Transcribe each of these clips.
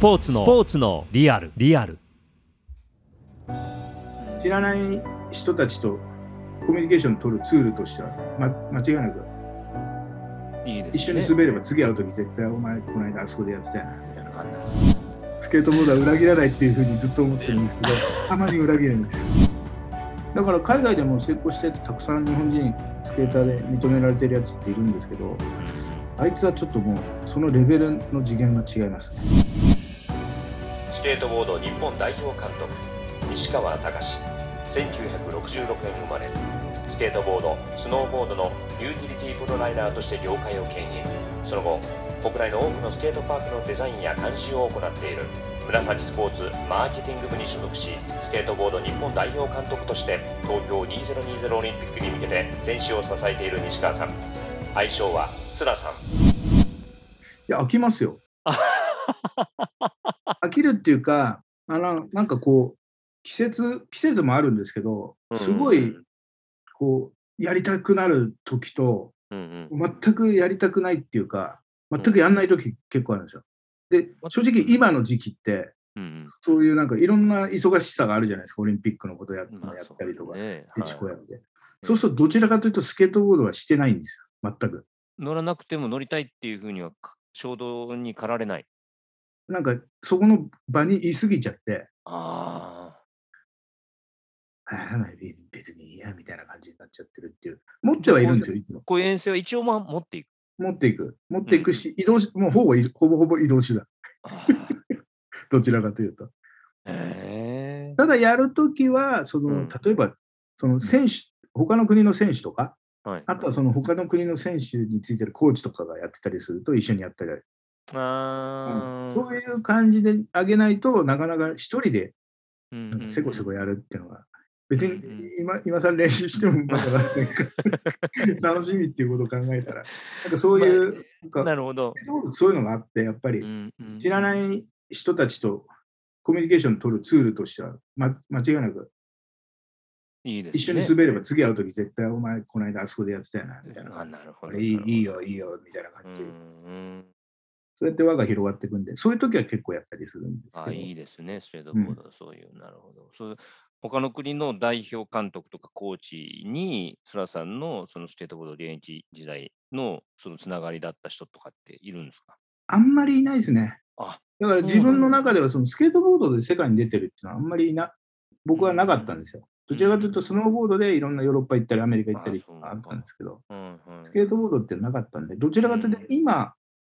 ポーツのスポーツのリアル。リアル。知らない人たちとコミュニケーション取るツールとしては、ま、間違いなくいいですね。一緒に滑れば次会う時絶対お前この間あそこでやってたよなみたいなスケートボードは裏切らないっていうふうにずっと思ってるんですけど たまに裏切るんですよ。だから海外でも成功しててたくさん日本人スケーターで認められてるやつっているんですけどあいつはちょっともうそのレベルの次元が違いますねスケートボード日本代表監督西川隆。1966年生まれ。スケートボードスノーボードのユーティリティプロライダーとして業界を牽引。その後国内の多くのスケートパークのデザインや監修を行っている。紫スポーツマーケティング部に所属しスケートボード日本代表監督として東京2020オリンピックに向けて選手を支えている西川さん。愛称はスラさん。いや飽きますよ 飽きるっていうかあのなんかこう季節季節もあるんですけどすごいこうやりたくなる時とうんうん。全くやりたくないっていうか全くやんない時結構あるんですよ。で正直今の時期ってうんうん。そういうなんかいろんな忙しさがあるじゃないですか。オリンピックのことや,、ったりとか、そうね。テチコはいやって、そうするとどちらかというとスケートボードはしてないんですよ。全く。乗らなくても乗りたいっていうふうにはか衝動に駆られない。なんかそこの場にいすぎちゃってああ別にいいやみたいな感じになっちゃってるっていう持ってはいるんですよいつもあ。こういう遠征は一応まあ持っていく。持っていく持っていくし、移動しもうほぼい ほぼほぼ移動手段 どちらかというと。へえ。ただやるときはその、うん例えばその選手他の国の選手とかはい。あとはその他の国の選手についてるコーチとかがやってたりすると一緒にやったり、あーそういう感じで上げないとなかなか一人でせこせこやるっていうのが、別に今今更練習してもまだ 楽しみっていうことを考えたらなんかそういう、なんかなるほど。そういうのがあってやっぱり知らない人たちとコミュニケーション取るツールとしては、ま、間違いなくいいですね。一緒に滑れば次会うとき絶対お前この間あそこでやってたよなみたいな。あなるほど。いいよいいよみたいなう感じで、んうん。そうやって輪が広がっていくんで、そういう時は結構やったりするんですけど。あいいですね、スケートボードはそういう、なるほど。そう他の国の代表監督とかコーチに、そらさんのそのスケートボード現役時代のそのつながりだった人とかっているんですか？あんまりいないですね。あだから自分の中ではそのスケートボードで世界に出てるっていうのはあんまりいな僕はなかったんですよ。どちらかというとスノーボードでいろんなヨーロッパ行ったりアメリカ行ったりあったんですけど、うんうんスケートボードってなかったんで、どちらかというと今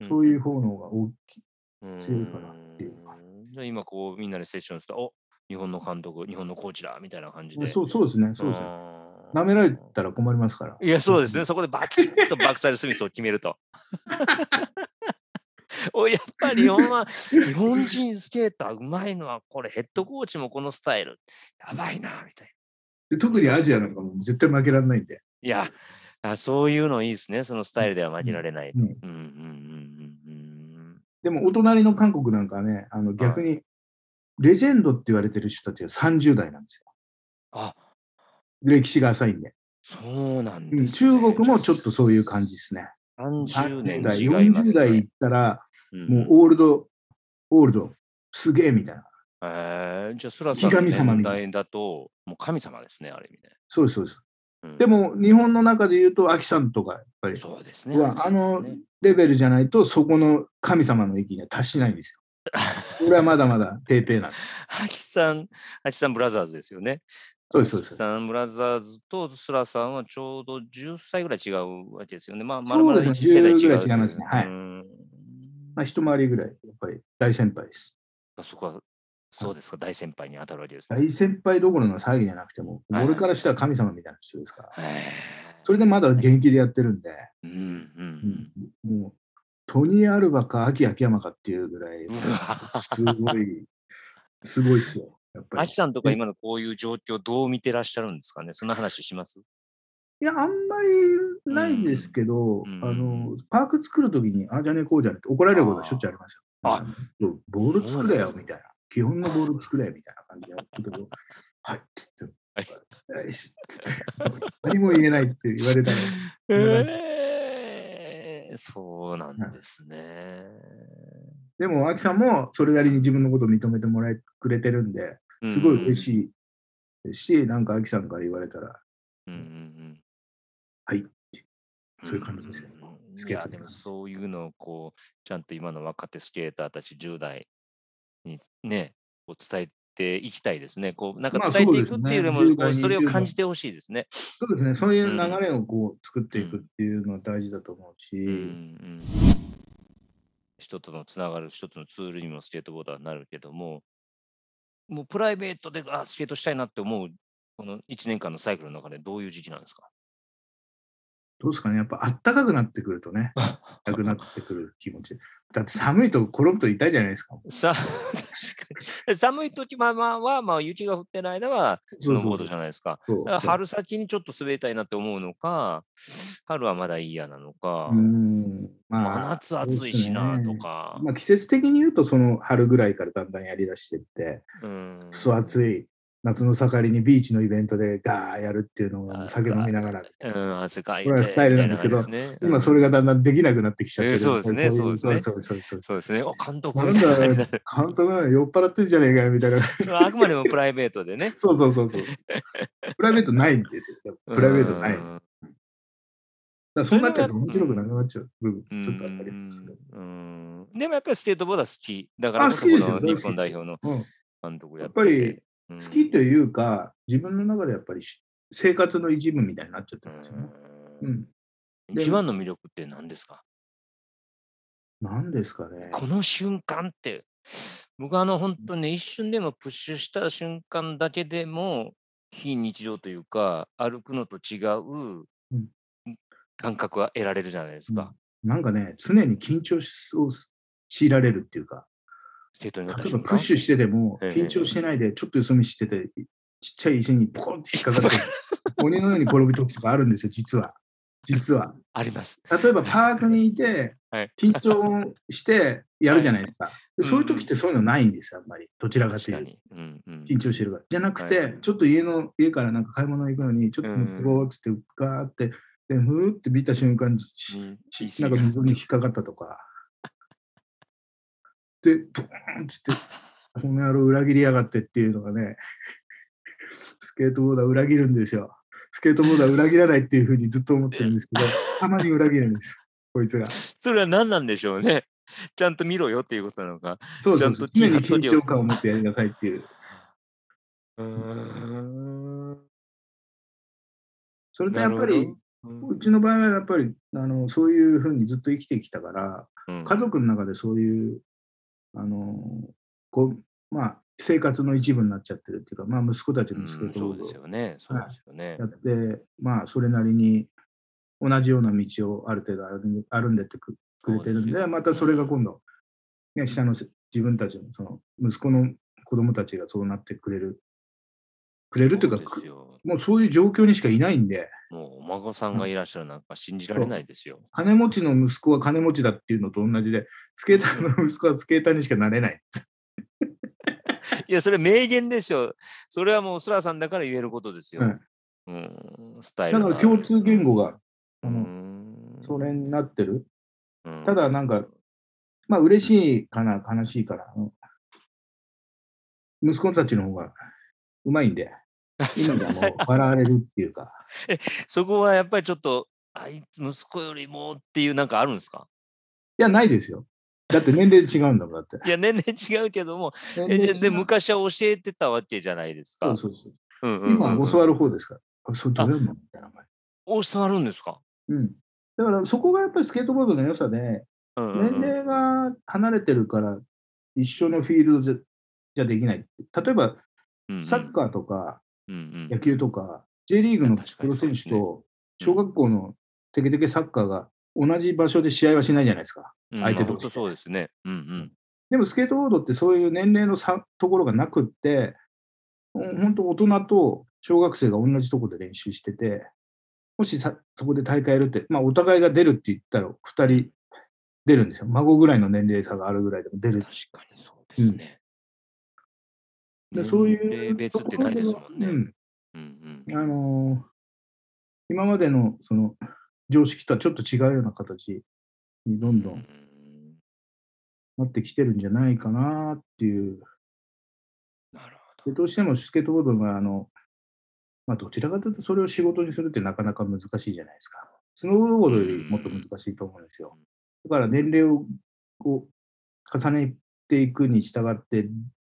そういう方の方が大きい。うん強いかなっていうかんじゃあ今こうみんなでセッションすると、お日本の監督、日本のコーチだみたいな感じで。そうそうですね。そうですね。あー舐められたら困りますから。いや、そうですね。そこでバキッとバックサイドスミスを決めると。おいやっぱり日本は、日本人スケーターうまいのは、これヘッドコーチもこのスタイル、やばいな、みたいな。で特にアジアなんかも絶対負けられないんで。いやあ、そういうのいいですね。そのスタイルでは負けられない。うんうんうんでもお隣の韓国なんかはね、あの逆にレジェンドって言われてる人たちが30代なんですよ。あ、歴史が浅いんで。そうなんうんです、ね中国もちょっとそういう感じですね。30 30年代、違います、40代ね行ったら、うんもうオールド、オールド、すげえみたいな。えー、じゃあ、スラさんの神様年代だと、もう神様ですね、ある意味で。そうです、そうです。うんで、も、日本の中で言うと、アキさんとか、やっぱり、そうですね。はあのレベルじゃないと、そこの神様の域には達しないんですよ。これはまだまだペーペーなんで。ハキさん、ハキさんブラザーズですよね。そうです、そうです。ハキさんブラザーズとスラさんはちょうど10歳ぐらい違うわけですよね。まあ、まるまるそうですね1世代違う10ぐらい違いますねはいうんまあ、一回りぐらい、やっぱり大先輩です。あそこは、そうですか、大先輩に当たるわけですね。大先輩どころの騒ぎじゃなくても、はい俺からしたら神様みたいな人ですから。へそれでまだ現役でやってるんで、ーうんうんうんもう、トニー・アルバか秋秋山かっていうぐらい、すごい、すごいですよ。やっぱりアキ。さんとか今のこういう状況どう見てらっしゃるんですかね？そんな話します？いや、あんまりないですけど、うんあの、パーク作るときに、ああじゃねえこうじゃねえって怒られることはしょっちゅうありますよ。あボール作れよみたいな。基本のボール作れみたいな感じでやってるけど、はいって言って、よしっつって何も言えないって言われたら、えー、そうなんですね。でも、秋さんもそれなりに自分のことを認めてもらえくれてるんで、すごい嬉い。しいですし、なんか秋さんから言われたら、うんうんうん。はいって、そういう感じですよ。うんいや、でもそういうのをこう、ちゃんと今の若手スケーターたち10代にね、こう伝えていきたいですね。こう、なんかまあ伝えていくっていうよりも、10こ代うそれを20代感じてほしいですね。そうですね、そういう流れをこう作っていくっていうのは大事だと思うし、うんうん。人とのつながる一つのツールにもスケートボードはなるけども、もうプライベートであスケートしたいなって思う、この1年間のサイクルの中でどういう時期なんですか？どうですかね、やっぱあったかくなってくるとね、なくなってくる気持ち。だって寒いと転ぶと痛いじゃないですか。さ 寒い時まあまあは、まあ、雪が降ってる間はスノーボードじゃないですか。春先にちょっと滑りたいなって思うのか、春はまだ嫌なのか、うん。ま真あ、夏暑いしなとそうですね。か、まあ、季節的に言うと、その春ぐらいからだんだんやりだしていって、うん。くそ暑い夏の盛りにビーチのイベントでガーやるっていうのをあ酒飲みながら、うん、汗かいてこれはスタイルなんですけどみたいな感じですね今それがだんだんできなくなってきちゃってる。えーそうですねそうですねそうそうそうそうですね。お監督なんだで、監督が酔っ払ってんじゃねえかよみたいな。あくまでもプライベートでね。そうそうそうそう。プライベートないんですよ。プライベートない。だそうなっちゃうと面白くなくなっちゃう部分、ちょっとあったりうんする。うんでもやっぱりスケートボードは好き。だからあこそこの日本代表のうん監督やってやっぱりて。好きというか、自分の中でやっぱりし生活の一部みたいになっちゃってるんですよね。ううんん。一番の魅力って何ですか？なんですかね。この瞬間って、僕はあの本当にね、一瞬でもプッシュした瞬間だけでも、非日常というか、歩くのと違ううん感覚は得られるじゃないですか。なんかね、常に緊張しを強いられるっていうか、例えば。プッシュしてでも、ええ緊張してないで、ちょっとよそ見してて、ちっちゃい石にポコンって引っ かかって、鬼のように転ぶ時とかあるんですよ、実は。実は。あります。例えば パークにいてはい、緊張してやるじゃないですか。でそういう時ってそういうのないんですよ、あんまり。どちらかというと。緊張してるから。じゃなくはて、ちょっと家の、家からなんか買い物行くのに、ちょっとうん向こうっつって、ガーって、で、ふーって見た瞬間、なんか溝に引っかかったとか。で、ドーンって、この野郎裏切りやがってっていうのがね、スケートボーダー裏切るんですよ。スケートボーダー裏切らないっていうふうにずっと思ってるんですけど、たまに裏切るんですよ、こいつが。それは何なんでしょうね。ちゃんと見ろよっていうことなのか。そうちゃんと常に緊張感を持ってやりなさいっていう。うーん。それとやっぱり、うちの場合はやっぱりあのそういうふうにずっと生きてきたから、うん家族の中でそういう、あのこうまあ、生活の一部になっちゃってるっていうか、まあ、息子たちうんもスケートそうボードをですよね。そうですよね。や。って、まあ、それなりに同じような道をある程度歩ん歩んでってくくれてるんで、そうですよまたそれが今度、ね、下のせ自分たちのその息子の子供たちがそうなってくれる、くれるというか、もうそういう状況にしかいないんで、もうお孫さんがいらっしゃるなんか信じられないですよ。金持ちの息子は金持ちだっていうのと同じで、スケーターの息子はスケーターにしかなれない。いや、それ名言でしょ。それはもうスラさんだから言えることですよ。はいうん、スタイだルがから共通言語が、うんそれになってる。うんただなんか、まあ嬉しいかな、悲しいかな。うん息子たちの方がうまいんで、今ではもう笑われるっていうか、そこはやっぱりちょっと、あいつ息子よりもっていうなんかあるんですか？いや、ないですよ。だって年齢違うんだもん、だって。いや、年々違うけども、えじゃあで昔は教えてたわけじゃないですか。そうそうそう。うんうんうんうん今、教わる方ですから。あ、そう、どうやるのみたいな感教わるんですか、じ。うん。だからそこがやっぱりスケートボードの良さで、うんうんうん年齢が離れてるから一緒のフィールドじゃじゃできない。例えば、サッカーとかうんうん野球とか、J リーグのプロ選手と小学校のテケテケサッカーが同じ場所で試合はしないじゃないですか。うん相手同士まあそうですね。うんうん。でもスケートボードってそういう年齢の差ところがなくって、本当大人と小学生が同じところで練習してて、もしさそこで大会やるって、まあお互いが出るって言ったら2人出るんですよ。孫ぐらいの年齢差があるぐらいでも出る確。かにそうですね。でそういう別ってないですもんね。ううんんうんあのー今までのその常識とはちょっと違うような形にどんどうんんなってきてるんじゃないかなっていう。なるでどうしてもスケートボードがあの、まあ、どちらかというとそれを仕事にするってなかなか難しいじゃないですか。スノーボードよりもっと難しいと思うんですよ。だから年齢をこう重ねていくに従って、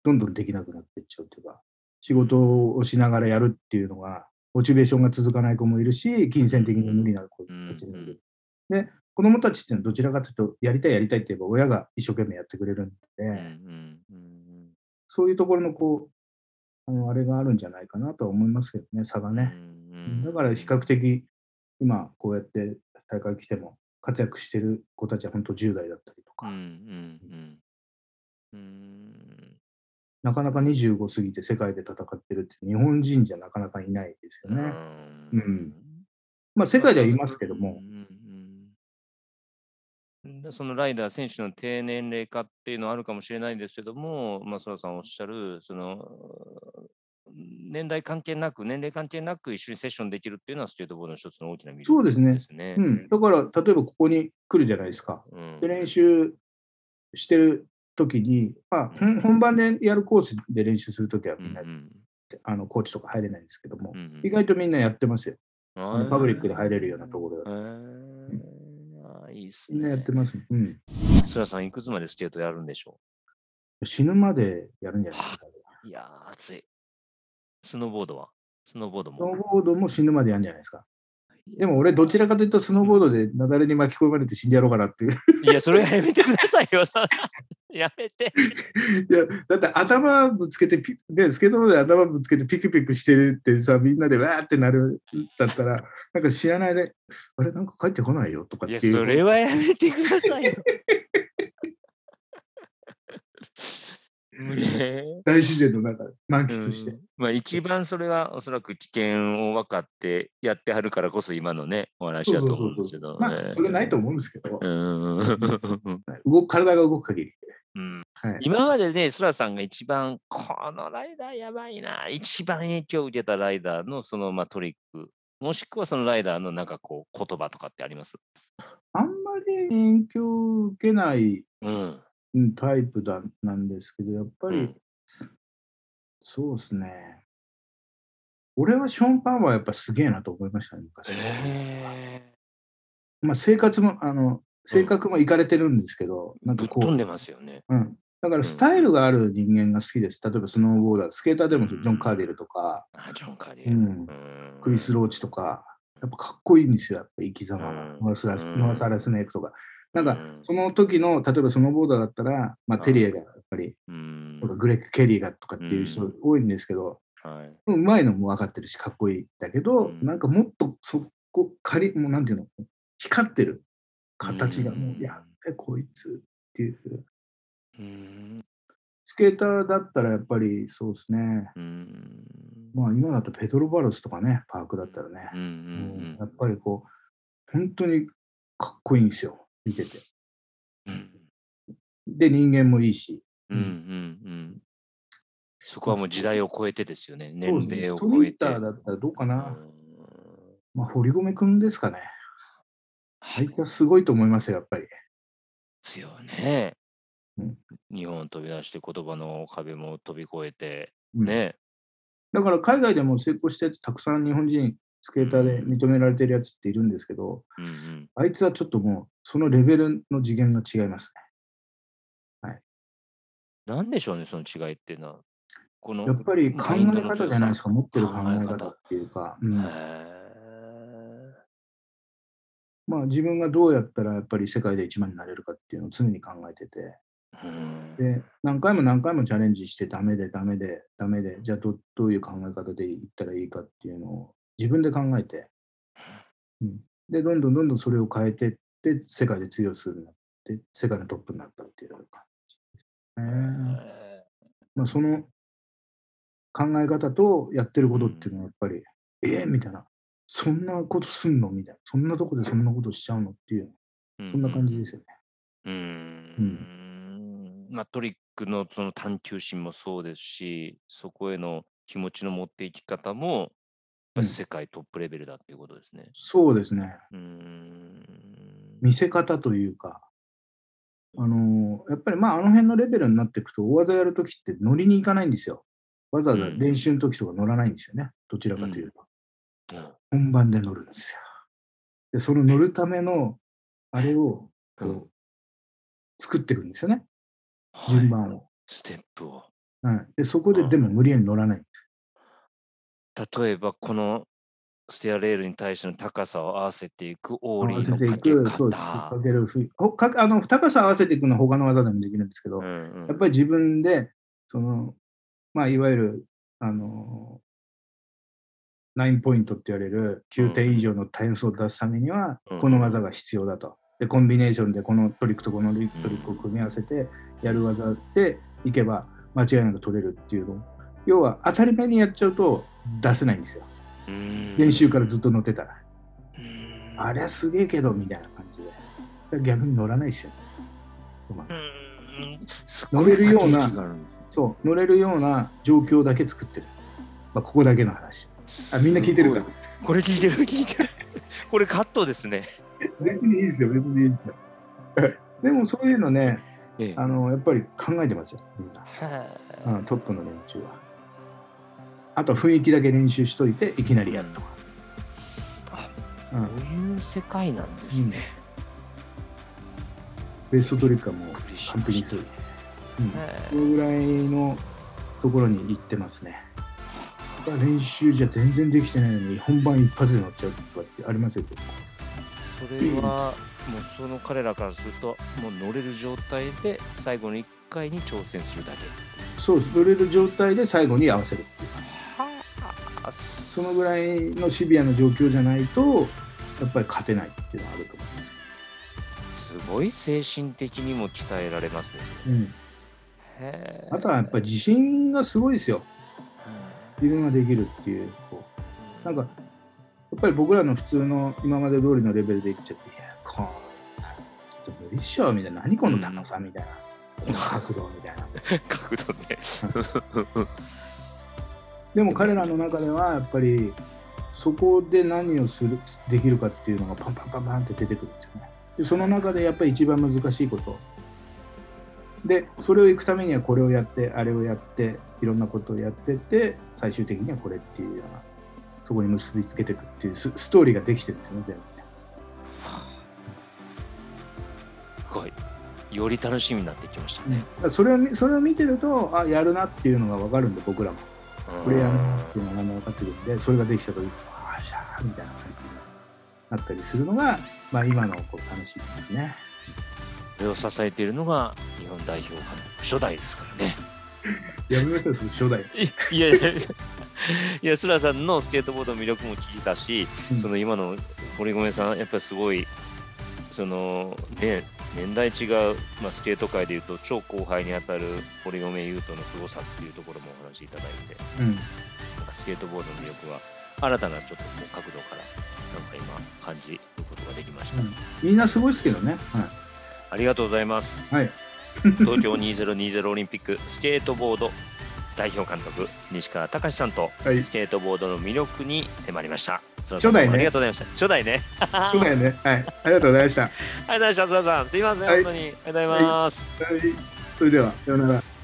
どんどんできなくなっていっちゃうというか、仕事をしながらやるっていうのが、モチベーションが続かない子もいるし、金銭的に無理な子たちもいる。で、子供たちっていうのはどちらかというと、やりたいやりたいって言えば親が一生懸命やってくれるんで、そういうところのこう、あのあれがあるんじゃないかなとは思いますけどね、差がうんね。うんだから比較的、今こうやって大会来ても活躍してる子たちは本当10代だったりとか、うんうんうん。うんなかなか25過ぎて世界で戦ってるって日本人じゃなかなかいないですよね。うん。まあ世界ではいますけども。そのライダー選手の低年齢化っていうのはあるかもしれないんですけども、まあ、そらさんおっしゃる、その年代関係なく、年齢関係なく一緒にセッションできるっていうのはスケートボードの一つの大きな魅力そうですね。ですね。うん、だから例えばここに来るじゃないですか。うん。で練習してる時に、まあ、本番でやるコースで練習するときはみんな、うんあのコーチとか入れないんですけども、うんうん意外とみんなやってますよ。パブリックで入れるようなところへだと。ーあーいいっすみんなやっねて。ます。うん。そらさん、いくつまでスケートやるんでしょ死ぬまでやるんじゃないですか。ういやー、熱い。スノーボードは？スノーボードスノーも。ボードも死ぬまでやるんじゃないですか。でも俺、どちらかというと、スノーボードで雪崩に巻き込まれて死んでやろうかなっていう。いや、それはやめてくださいよ。やめて。いや、だって頭ぶつけてピ、で、スケートボードで頭ぶつけてピクピクしてるってさ、みんなでわーってなるんだったら、なんか知らないで、あれ、なんか帰ってこないよとかいや、っていう。それはやめてくださいよ。ね大自然の中で満え喫して。うんまあ、一番それはおそらく危険を分かってやってはるからこそ今のね、お話だと思うんですけど。まあ、それないと思うんですけど、うん。動く体が動く限り。うんはい。今までね、スラさんが一番、このライダーやばいな、一番影響を受けたライダーのその、まあ、トリック、もしくはそのライダーのなんかこう言葉とかってあります？あんまり影響を受けないうん。うんタイプだなんですけど、やっぱり、うんそうですね。俺はショーン・パンはやっぱすげえなと思いましたね、昔。へまあ、生活も、あの、性格もいかれてるんですけど、なんかこう、飛んでますよね。うん。だからスタイルがある人間が好きです。例えばスノーボーダー、スケーターでもジョン・カーデルとか、あ、ジョン・カーディうん、うん。クリス・ローチとか、やっぱかっこいいんですよ、やっぱ生き様が。うん。ノアスラスうん。ノアサラスネークとか。なんか、うん。その時の、例えばスノーボーダーだったら、まあ、テリエがやっぱり、うん。とかグレッグ・ケリーがとかっていう人多いんですけど、はい。うまいのも分かってるし、かっこいいんだけど、うん。なんかもっとそこ、仮、もうなんていうの、光ってる形がもう、うんやっべ、こいつっていう。うん。スケーターだったらやっぱりそうですね。うん。まあ今だとペドロ・バロスとかね、パークだったらねうん。う、うんんやっぱりこう、本当にかっこいいんですよ、見てて。うん。で、人間もいいし。うん。うん。うん。そこはもう時代を超えてですよね。年ですね、齢ストリーを超えて。ターだったらどうかな。うんまあ、堀米君ですかね。あいつはすごいと思いますよ、やっぱり。ですよねうん。日本を飛び出して言葉の壁も飛び越えて、うんね。だから海外でも成功したやつ、たくさん日本人スケーターで認められてるやつっているんですけど、うんうん。あいつはちょっともう、そのレベルの次元が違いますなんでしょうね、その違いっていうのは。このね。やっぱり考え方じゃないですか、持ってる考え方方っていうか、うんへまあ自分がどうやったらやっぱり世界で一番になれるかっていうのを常に考えてて、で、何回も何回もチャレンジしてダメでダメでダメで、じゃあどどういう考え方でいったらいいかっていうのを自分で考えて、うん、で、どんどんどんどんそれを変えていって、世界で通用するようになって、世界のトップになったっていう感じですね。へまあ、その考え方とやってることっていうのはやっぱり、えーみたいな、そんなことすんの？みたいな、そんなとこでそんなことしちゃうの？っていう、ーそんな感じですよね。うーんまあ、トリックのその探求心もそうですし、そこへの気持ちの持っていき方も、やっぱり世界トップレベルだっていうことですね。そうですね。うーん。見せ方というか、あのやっぱりまああの辺のレベルになっていくと、大技やるときって乗りに行かないんですよ。わざわざ練習の時とか乗らないんですよね。どちらかというと。本番で乗るんですよ。で、その乗るための、あれをこう、うん作っていくんですよね。はい順番を。ステップを。はい、でそこででも無理やり乗らない。例えば、このステアレールに対しての高さを合わせていくオーリーのかけく、そうです。方か。けるかあの高さ合わせていくのは他の技でもできるんですけど、うんうんやっぱり自分で、その、まあ、いわゆる、あの、9ポイントって言われる9点以上の点数を出すためにはうん、この技が必要だと。で、コンビネーションでこのトリックとこのトリックを組み合わせてやる技でいけば間違いなく取れるっていうの。要は当たり前にやっちゃうと出せないんですよ。うん練習からずっと乗ってたら。うんあれはすげえけどみたいな感じで。逆に乗らないですよね。乗れるようなそう、乗れるような状況だけ作ってる。まあ、ここだけの話。あ、みんな聞いてるかすごいこれ聞いてる？聞いてる。これカットですね。別にいいですよ、別にいいですよ。でもそういうのね、ええあのやっぱり考えてますよ、みんな。はうん、トップの連中は。あと雰囲気だけ練習しといて、いきなりやるとか。あそういう世界なんですうんね。ベストトリックはもう完璧にしたね。。うん、へそのぐらいのところに行ってますね。練習じゃ全然できてないのに、本番一発で乗っちゃうとかってありますよ、それはもうその彼らからするともう乗れる状態で最後の1回に挑戦するだけ。そうです、乗れる状態で最後に合わせるっていう。はあそのぐらいのシビアな状況じゃないと、やっぱり勝てないっていうのはあると思います。すごい精神的にも鍛えられますね。うん、あとはやっぱり自信がすごいですよ。自分ができるっていう。こうなんか、やっぱり僕らの普通の今まで通りのレベルでいっちゃって、いや、こんな、ちょっと無理っしょ、みたいな。何この高さみたいな。この角度みたいな。角度ね。でも彼らの中ではやっぱりそこで何をするできるかっていうのがパンパンパンパンって出てくるんですよね。でその中でやっぱり一番難しいことでそれを行くためにはこれをやってあれをやっていろんなことをやってって最終的にはこれっていうようなそこに結びつけていくっていうスストーリーができてるんですよね全部ね。すごい。より楽しみになってきましたね。それを見それを見てるとあやるなっていうのが分かるんで僕らもこれやるなっていうのが分かってくるんでそれができた時ああしゃーみたいな感じになったりするのが、まあ、今のこう楽しみですね。それを支えているのが日本代表監督初代ですからね。やめましょう、初代。いやいやいや、いや、スラさんのスケートボードの魅力も聞いたし、うんその今の堀米さん、やっぱりすごい、そのね、年代違う、まあ、スケート界でいうと超後輩にあたる堀米雄斗の凄さっていうところもお話しいただいて、うん、なんかスケートボードの魅力は新たなちょっとこう角度からなんか今感じることができました。うんみんなすごいですけどね。はありがとうございます。い。はい。東京2020オリンピック スケートボード代表監督西川隆さんとはいスケートボードの魅力に迫りました。初代ねありがとうございました。初代ね。そうだよね。はい。ありがとうございました。は ありがとうございました。須田さん、すいません、はい本当に。ありがとうございます。い。それでは、さようなら。